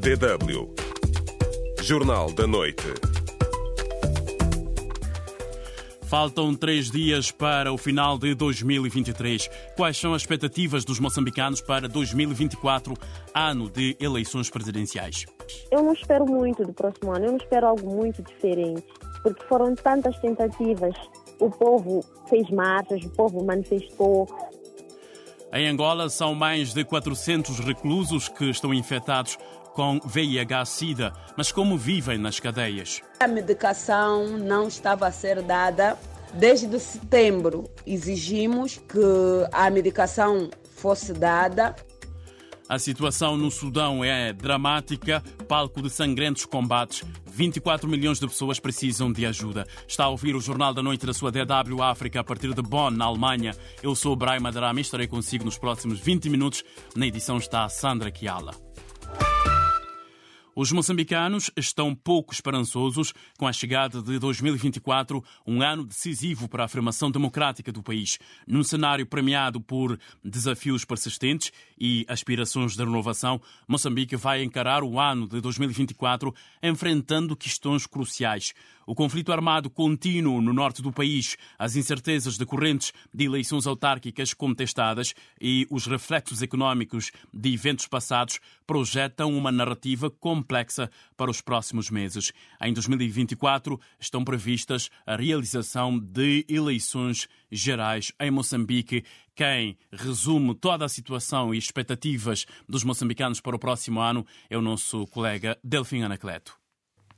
DW Jornal da Noite. Faltam três dias para o final de 2023. Quais são as expectativas dos moçambicanos para 2024, ano de eleições presidenciais? Eu não espero muito do próximo ano, eu não espero algo muito diferente, porque foram tantas tentativas. O povo fez marchas, o povo manifestou, em Angola, são mais de 400 reclusos que estão infectados com VIH-Sida, mas como vivem nas cadeias? A medicação não estava a ser dada. Desde setembro exigimos que a medicação fosse dada. A situação no Sudão é dramática, palco de sangrentos combates. 24 milhões de pessoas precisam de ajuda. Está a ouvir o Jornal da Noite da sua DW África a partir de Bonn, na Alemanha. Eu sou o Brian Madarami e estarei consigo nos próximos 20 minutos. Na edição está a Sandra Kiala. Os moçambicanos estão pouco esperançosos com a chegada de 2024, um ano decisivo para a afirmação democrática do país. Num cenário premiado por desafios persistentes e aspirações de renovação, Moçambique vai encarar o ano de 2024 enfrentando questões cruciais o conflito armado contínuo no norte do país, as incertezas decorrentes de eleições autárquicas contestadas e os reflexos económicos de eventos passados projetam uma narrativa complexa para os próximos meses. Em 2024 estão previstas a realização de eleições gerais em Moçambique. Quem resume toda a situação e expectativas dos moçambicanos para o próximo ano é o nosso colega Delfim Anacleto.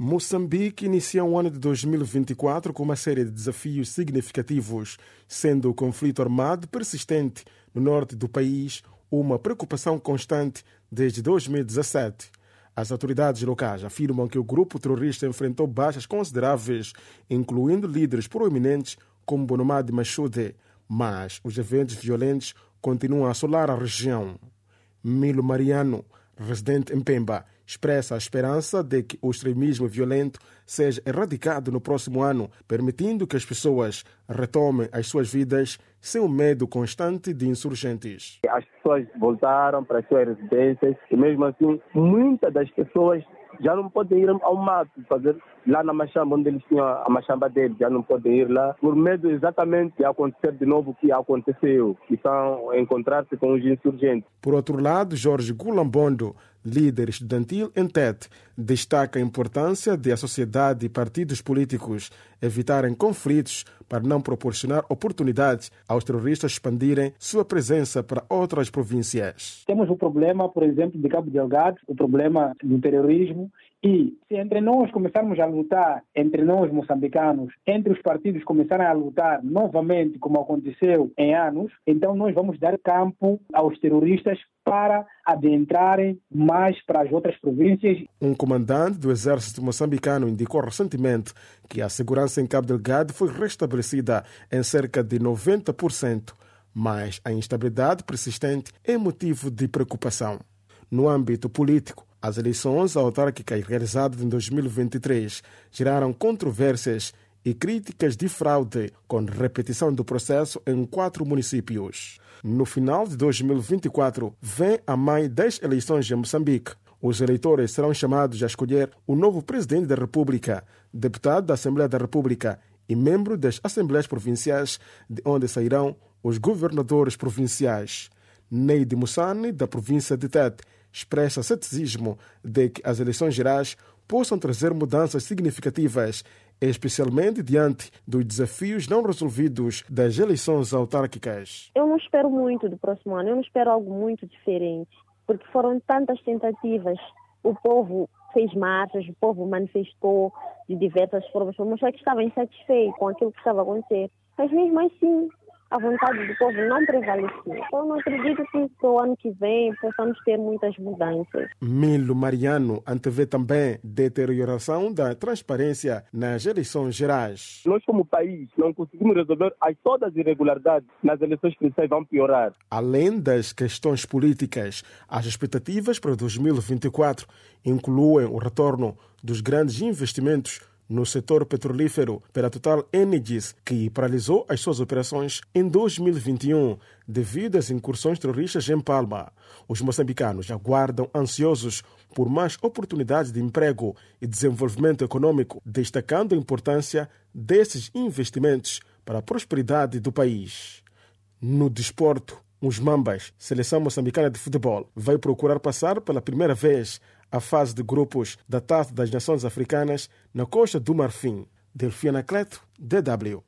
Moçambique inicia o ano de 2024 com uma série de desafios significativos, sendo o conflito armado persistente no norte do país uma preocupação constante desde 2017. As autoridades locais afirmam que o grupo terrorista enfrentou baixas consideráveis, incluindo líderes proeminentes como Bonomade Machude, mas os eventos violentos continuam a assolar a região. Milo Mariano, residente em Pemba, expressa a esperança de que o extremismo violento seja erradicado no próximo ano, permitindo que as pessoas retomem as suas vidas sem o medo constante de insurgentes. As pessoas voltaram para as suas residências e, mesmo assim, muitas das pessoas já não podem ir ao mato fazer lá na Machamba, onde eles tinham a Machamba deles, já não podem ir lá, por medo exatamente de acontecer de novo o que aconteceu, que estão a encontrar-se com os insurgentes. Por outro lado, Jorge Gulambondo, líder estudantil em TET, destaca a importância de a sociedade e partidos políticos evitarem conflitos para não proporcionar oportunidades aos terroristas expandirem sua presença para outras províncias. Temos o problema, por exemplo, de Cabo Delgado, o problema do terrorismo e se entre nós começarmos a lutar, entre nós moçambicanos, entre os partidos começarem a lutar novamente, como aconteceu em anos, então nós vamos dar campo aos terroristas para adentrarem mais para as outras províncias. Um comandante do exército moçambicano indicou recentemente que a segurança em Cabo Delgado foi restabelecida em cerca de 90%, mas a instabilidade persistente é motivo de preocupação. No âmbito político, as eleições autárquicas realizadas em 2023 geraram controvérsias e críticas de fraude, com repetição do processo em quatro municípios. No final de 2024, vem a mãe das eleições em Moçambique. Os eleitores serão chamados a escolher o novo presidente da República, deputado da Assembleia da República e membro das Assembleias Provinciais, de onde sairão os governadores provinciais. Neide Mussani, da província de Tete, expressa ceticismo de que as eleições gerais possam trazer mudanças significativas, especialmente diante dos desafios não resolvidos das eleições autárquicas. Eu não espero muito do próximo ano, eu não espero algo muito diferente, porque foram tantas tentativas. O povo fez marchas, o povo manifestou de diversas formas, mas só que estava insatisfeito com aquilo que estava a acontecer. Mas mesmo assim, a vontade do povo não prevaleceu. Então, não acredito que para o ano que vem possamos ter muitas mudanças. Milo Mariano antevê também deterioração da transparência nas eleições gerais. Nós, como país, não conseguimos resolver as todas as irregularidades nas eleições presidenciais vão piorar. Além das questões políticas, as expectativas para 2024 incluem o retorno dos grandes investimentos no setor petrolífero pela Total Energies, que paralisou as suas operações em 2021 devido às incursões terroristas em Palma. Os moçambicanos aguardam ansiosos por mais oportunidades de emprego e desenvolvimento econômico, destacando a importância desses investimentos para a prosperidade do país. No desporto, os Mambas, seleção moçambicana de futebol, vai procurar passar pela primeira vez a fase de grupos da Taça das Nações Africanas na costa do Marfim. Delfina Cleto, DW.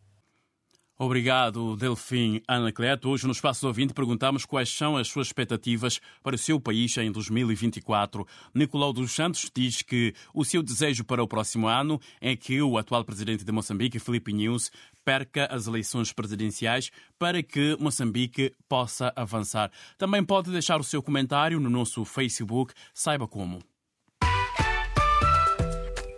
Obrigado, Delfim Anacleto. Hoje, no Espaço do Ouvinte, perguntamos quais são as suas expectativas para o seu país em 2024. Nicolau dos Santos diz que o seu desejo para o próximo ano é que o atual presidente de Moçambique, Filipe News, perca as eleições presidenciais para que Moçambique possa avançar. Também pode deixar o seu comentário no nosso Facebook, saiba como.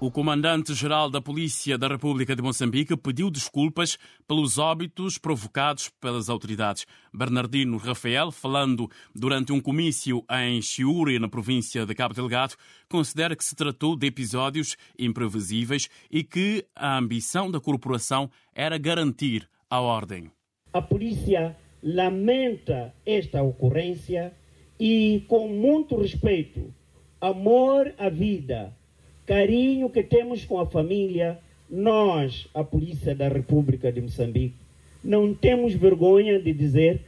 O comandante-geral da Polícia da República de Moçambique pediu desculpas pelos óbitos provocados pelas autoridades. Bernardino Rafael, falando durante um comício em Chiuri, na província de Cabo Delgado, considera que se tratou de episódios imprevisíveis e que a ambição da corporação era garantir a ordem. A polícia lamenta esta ocorrência e, com muito respeito, amor à vida, carinho que temos com a família, nós, a Polícia da República de Moçambique, não temos vergonha de dizer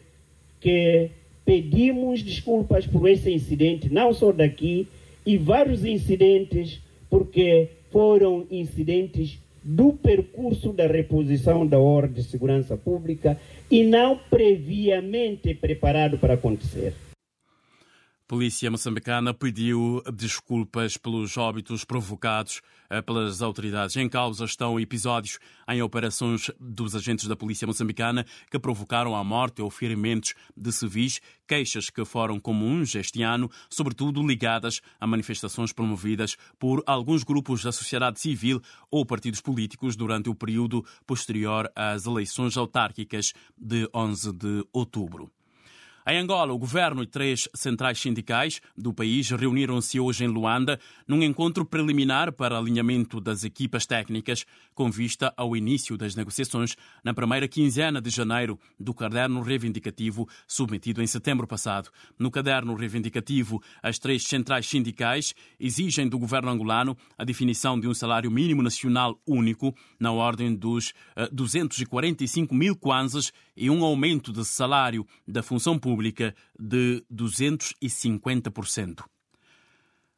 que pedimos desculpas por esse incidente, não só daqui, e vários incidentes, porque foram incidentes do percurso da reposição da ordem de segurança pública e não previamente preparado para acontecer. Polícia moçambicana pediu desculpas pelos óbitos provocados eh, pelas autoridades. Em causa estão episódios em operações dos agentes da Polícia moçambicana que provocaram a morte ou ferimentos de civis, queixas que foram comuns este ano, sobretudo ligadas a manifestações promovidas por alguns grupos da sociedade civil ou partidos políticos durante o período posterior às eleições autárquicas de 11 de outubro. Em Angola, o governo e três centrais sindicais do país reuniram-se hoje em Luanda num encontro preliminar para alinhamento das equipas técnicas com vista ao início das negociações na primeira quinzena de janeiro do caderno reivindicativo submetido em setembro passado. No caderno reivindicativo, as três centrais sindicais exigem do governo angolano a definição de um salário mínimo nacional único na ordem dos 245 mil kwanzas e um aumento de salário da função pública pública de 250%.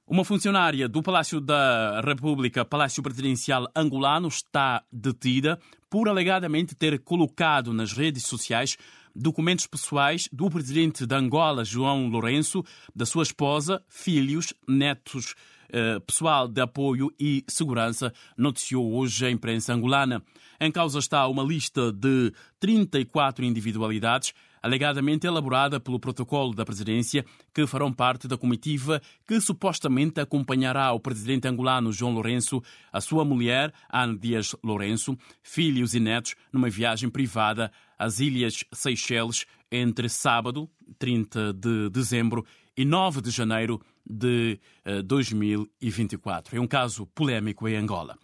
Uma funcionária do Palácio da República, Palácio Presidencial angolano, está detida por alegadamente ter colocado nas redes sociais documentos pessoais do presidente de Angola, João Lourenço, da sua esposa, filhos, netos, eh, pessoal de apoio e segurança, noticiou hoje a imprensa angolana. Em causa está uma lista de 34 individualidades alegadamente elaborada pelo protocolo da presidência, que farão parte da comitiva que supostamente acompanhará o presidente angolano João Lourenço, a sua mulher, Ana Dias Lourenço, filhos e netos, numa viagem privada às Ilhas Seychelles entre sábado, 30 de dezembro, e 9 de janeiro de 2024. Eh, é um caso polémico em Angola.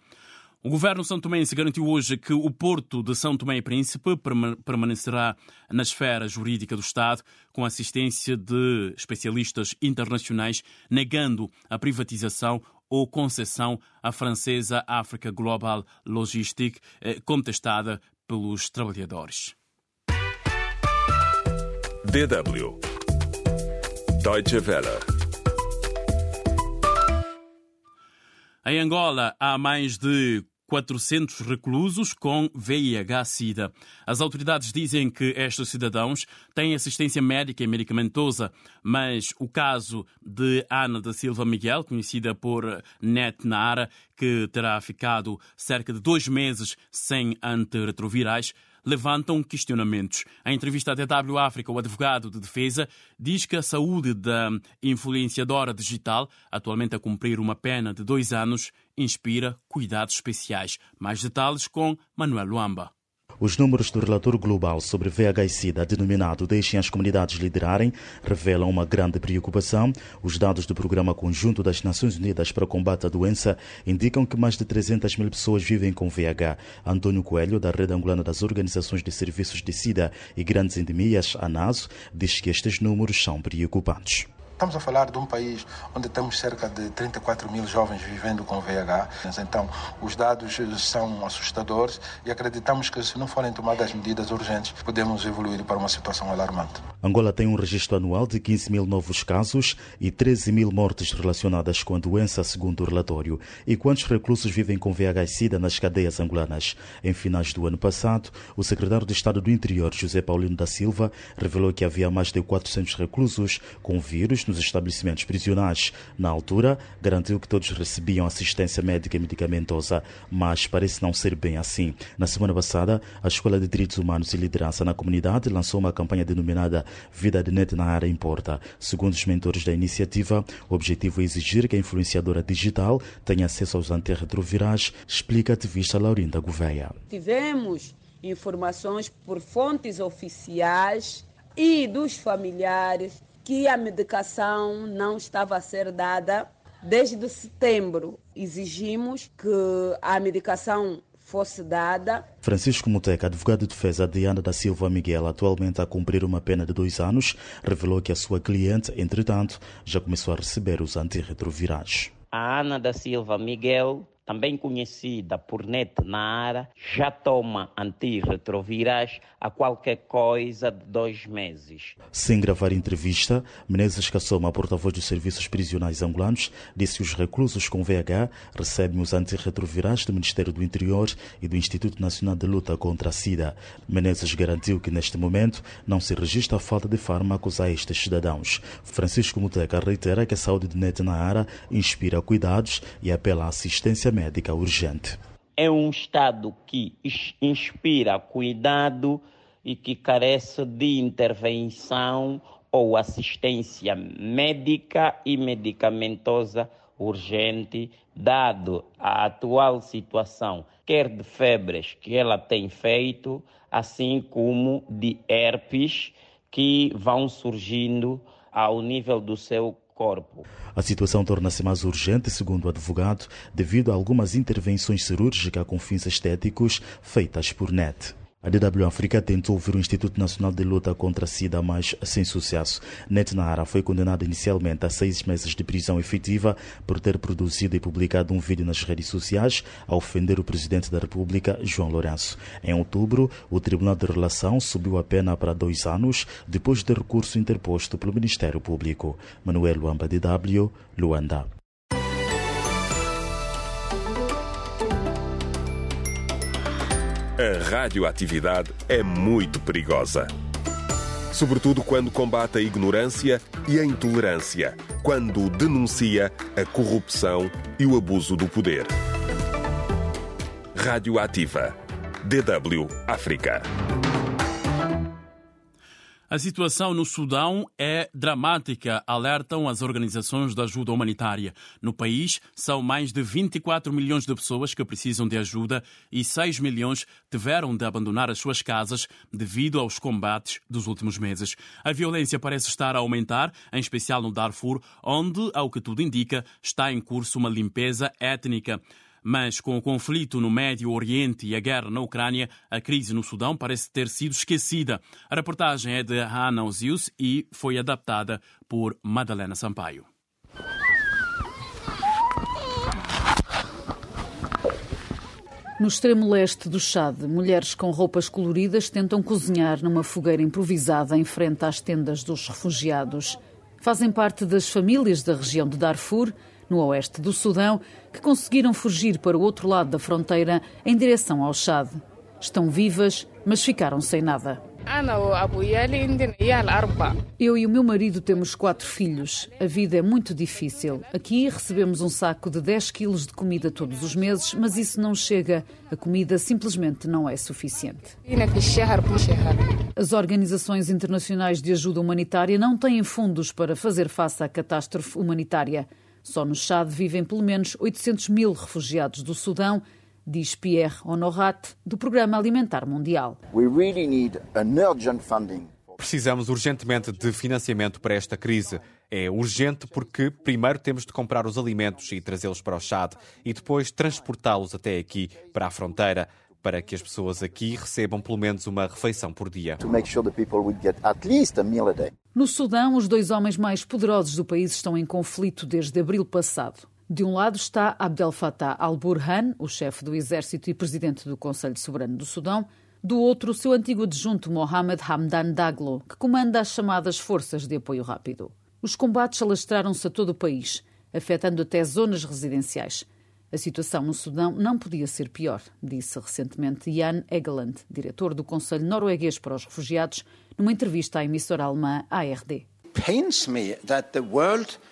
O governo São Tomense garantiu hoje que o porto de São Tomé e Príncipe permanecerá na esfera jurídica do Estado, com assistência de especialistas internacionais, negando a privatização ou concessão à francesa Africa Global Logistic, eh, contestada pelos trabalhadores. DW Deutsche Welle Em Angola, há mais de 400 reclusos com VIH-Sida. As autoridades dizem que estes cidadãos têm assistência médica e medicamentosa, mas o caso de Ana da Silva Miguel, conhecida por Net Nara, que terá ficado cerca de dois meses sem antirretrovirais, levantam questionamentos. Em entrevista à DW África, o advogado de defesa diz que a saúde da influenciadora digital, atualmente a cumprir uma pena de dois anos, inspira cuidados especiais. Mais detalhes com Manuel Luamba. Os números do relator global sobre VIH-Sida, denominado Deixem as Comunidades Liderarem, revelam uma grande preocupação. Os dados do Programa Conjunto das Nações Unidas para o Combate à Doença indicam que mais de 300 mil pessoas vivem com VIH. Antônio Coelho, da Rede Angolana das Organizações de Serviços de Sida e Grandes Endemias, ANASO, diz que estes números são preocupantes. Estamos a falar de um país onde temos cerca de 34 mil jovens vivendo com VIH. Então, os dados são assustadores e acreditamos que, se não forem tomadas medidas urgentes, podemos evoluir para uma situação alarmante. Angola tem um registro anual de 15 mil novos casos e 13 mil mortes relacionadas com a doença, segundo o relatório. E quantos reclusos vivem com VIH-Sida nas cadeias angolanas? Em finais do ano passado, o secretário de Estado do Interior, José Paulino da Silva, revelou que havia mais de 400 reclusos com vírus nos estabelecimentos prisionais. Na altura, garantiu que todos recebiam assistência médica e medicamentosa, mas parece não ser bem assim. Na semana passada, a Escola de Direitos Humanos e Liderança na Comunidade lançou uma campanha denominada Vida de Net na Área Importa. Segundo os mentores da iniciativa, o objetivo é exigir que a influenciadora digital tenha acesso aos antirretrovirais, explica a ativista Laurinda Gouveia. Tivemos informações por fontes oficiais e dos familiares que a medicação não estava a ser dada desde setembro. Exigimos que a medicação fosse dada. Francisco Muteca, advogado de defesa de Ana da Silva Miguel, atualmente a cumprir uma pena de dois anos, revelou que a sua cliente, entretanto, já começou a receber os antirretrovirais. A Ana da Silva Miguel também conhecida por NET na área, já toma antirretrovirais há qualquer coisa de dois meses. Sem gravar entrevista, Menezes Cassoma, porta-voz dos serviços prisionais angolanos, disse que os reclusos com VH recebem os antirretrovirais do Ministério do Interior e do Instituto Nacional de Luta contra a SIDA. Menezes garantiu que neste momento não se registra a falta de fármacos a estes cidadãos. Francisco Muteca reitera que a saúde de NET na área inspira cuidados e apela à assistência médica urgente. É um Estado que inspira cuidado e que carece de intervenção ou assistência médica e medicamentosa urgente, dado a atual situação, quer de febres que ela tem feito, assim como de herpes que vão surgindo ao nível do seu corpo. A situação torna-se mais urgente, segundo o advogado, devido a algumas intervenções cirúrgicas com fins estéticos feitas por NET. A DW África tentou ouvir o Instituto Nacional de Luta contra a SIDA, mas sem sucesso. Net Nahara foi condenado inicialmente a seis meses de prisão efetiva por ter produzido e publicado um vídeo nas redes sociais a ofender o presidente da República, João Lourenço. Em outubro, o Tribunal de Relação subiu a pena para dois anos, depois de recurso interposto pelo Ministério Público. Manuel Luamba, DW, Luanda. A radioatividade é muito perigosa. Sobretudo quando combate a ignorância e a intolerância, quando denuncia a corrupção e o abuso do poder. Radioativa. DW África. A situação no Sudão é dramática, alertam as organizações de ajuda humanitária. No país, são mais de 24 milhões de pessoas que precisam de ajuda e 6 milhões tiveram de abandonar as suas casas devido aos combates dos últimos meses. A violência parece estar a aumentar, em especial no Darfur, onde, ao que tudo indica, está em curso uma limpeza étnica. Mas com o conflito no Médio Oriente e a guerra na Ucrânia, a crise no Sudão parece ter sido esquecida. A reportagem é de Hannah Ozius e foi adaptada por Madalena Sampaio. No extremo leste do Chad, mulheres com roupas coloridas tentam cozinhar numa fogueira improvisada em frente às tendas dos refugiados. Fazem parte das famílias da região de Darfur, no oeste do Sudão, que conseguiram fugir para o outro lado da fronteira em direção ao Chad. Estão vivas, mas ficaram sem nada. Eu e o meu marido temos quatro filhos. A vida é muito difícil. Aqui recebemos um saco de 10 quilos de comida todos os meses, mas isso não chega. A comida simplesmente não é suficiente. As organizações internacionais de ajuda humanitária não têm fundos para fazer face à catástrofe humanitária. Só no Chad vivem pelo menos 800 mil refugiados do Sudão diz Pierre Honorat, do Programa Alimentar Mundial. Precisamos urgentemente de financiamento para esta crise. É urgente porque primeiro temos de comprar os alimentos e trazê-los para o Chad e depois transportá-los até aqui, para a fronteira, para que as pessoas aqui recebam pelo menos uma refeição por dia. No Sudão, os dois homens mais poderosos do país estão em conflito desde abril passado. De um lado está Abdel Fattah al-Burhan, o chefe do exército e presidente do Conselho Soberano do Sudão. Do outro, o seu antigo adjunto Mohamed Hamdan Daglo, que comanda as chamadas Forças de Apoio Rápido. Os combates alastraram-se a todo o país, afetando até zonas residenciais. A situação no Sudão não podia ser pior, disse recentemente Jan Egeland, diretor do Conselho Norueguês para os Refugiados, numa entrevista à emissora alemã ARD.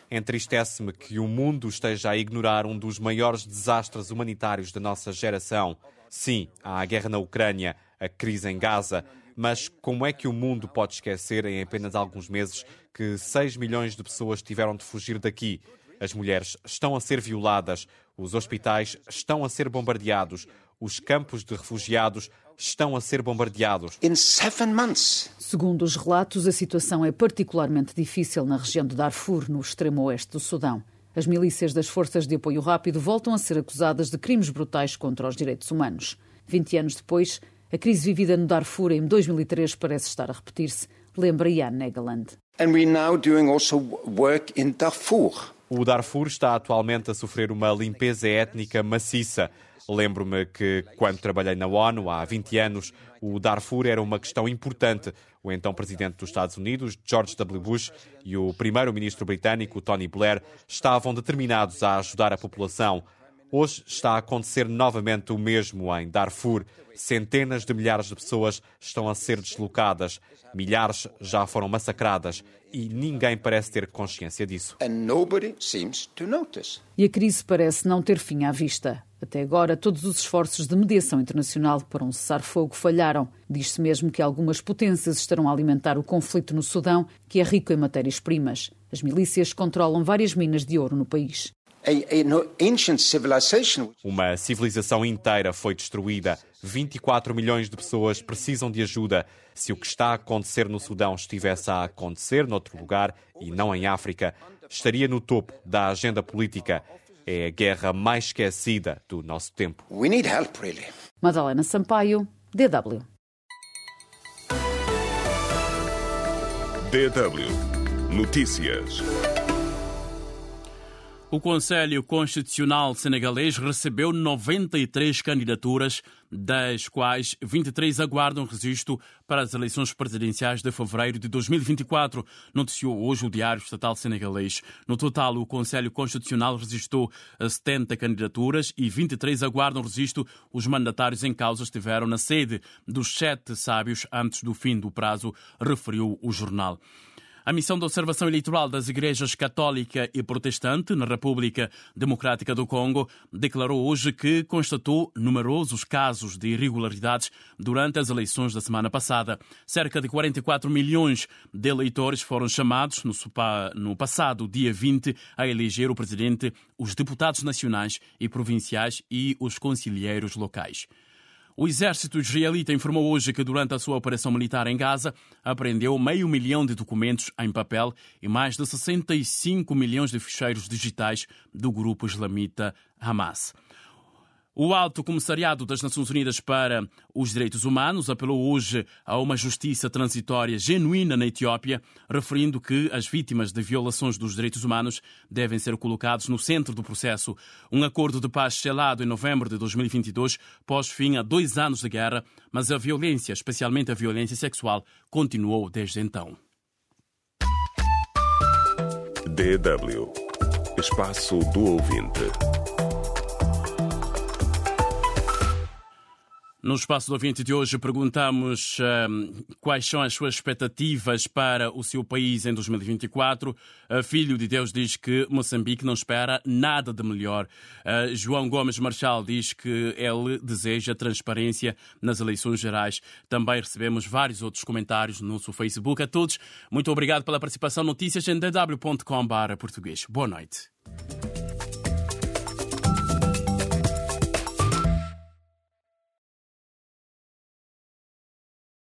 Entristece-me que o mundo esteja a ignorar um dos maiores desastres humanitários da nossa geração. Sim, há a guerra na Ucrânia, a crise em Gaza, mas como é que o mundo pode esquecer em apenas alguns meses que 6 milhões de pessoas tiveram de fugir daqui? As mulheres estão a ser violadas, os hospitais estão a ser bombardeados, os campos de refugiados estão a ser bombardeados. Segundo os relatos, a situação é particularmente difícil na região de Darfur, no extremo oeste do Sudão. As milícias das Forças de Apoio Rápido voltam a ser acusadas de crimes brutais contra os direitos humanos. 20 anos depois, a crise vivida no Darfur em 2003 parece estar a repetir-se, lembra Ian Negaland. And we're now doing also work in Darfur. O Darfur está atualmente a sofrer uma limpeza étnica maciça. Lembro-me que, quando trabalhei na ONU há 20 anos, o Darfur era uma questão importante. O então presidente dos Estados Unidos, George W. Bush, e o primeiro-ministro britânico, Tony Blair, estavam determinados a ajudar a população. Hoje está a acontecer novamente o mesmo em Darfur. Centenas de milhares de pessoas estão a ser deslocadas. Milhares já foram massacradas e ninguém parece ter consciência disso. E a crise parece não ter fim à vista. Até agora, todos os esforços de mediação internacional para um cessar-fogo falharam. Diz-se mesmo que algumas potências estarão a alimentar o conflito no Sudão, que é rico em matérias-primas. As milícias controlam várias minas de ouro no país. Uma civilização inteira foi destruída. 24 milhões de pessoas precisam de ajuda. Se o que está a acontecer no Sudão estivesse a acontecer noutro lugar e não em África, estaria no topo da agenda política. É a guerra mais esquecida do nosso tempo. We need help, really. Madalena Sampaio, DW. DW Notícias. O Conselho Constitucional Senegalês recebeu 93 candidaturas, das quais 23 aguardam registro para as eleições presidenciais de fevereiro de 2024, noticiou hoje o Diário Estatal Senegalês. No total, o Conselho Constitucional registrou 70 candidaturas e 23 aguardam registro. Os mandatários em causa estiveram na sede dos sete sábios antes do fim do prazo, referiu o jornal. A missão de observação eleitoral das igrejas católica e protestante na República Democrática do Congo declarou hoje que constatou numerosos casos de irregularidades durante as eleições da semana passada. Cerca de 44 milhões de eleitores foram chamados no passado dia 20 a eleger o presidente, os deputados nacionais e provinciais e os conselheiros locais. O exército israelita informou hoje que durante a sua operação militar em Gaza apreendeu meio milhão de documentos em papel e mais de 65 milhões de ficheiros digitais do grupo islamita Hamas. O Alto Comissariado das Nações Unidas para os Direitos Humanos apelou hoje a uma justiça transitória genuína na Etiópia, referindo que as vítimas de violações dos direitos humanos devem ser colocados no centro do processo. Um acordo de paz selado em novembro de 2022 pós fim a dois anos de guerra, mas a violência, especialmente a violência sexual, continuou desde então. DW Espaço do Ouvinte No espaço do ouvinte de hoje perguntamos uh, quais são as suas expectativas para o seu país em 2024. Uh, Filho de Deus diz que Moçambique não espera nada de melhor. Uh, João Gomes Marchal diz que ele deseja transparência nas eleições gerais. Também recebemos vários outros comentários no nosso Facebook. A todos, muito obrigado pela participação. Notícias em dw.com.br português. Boa noite.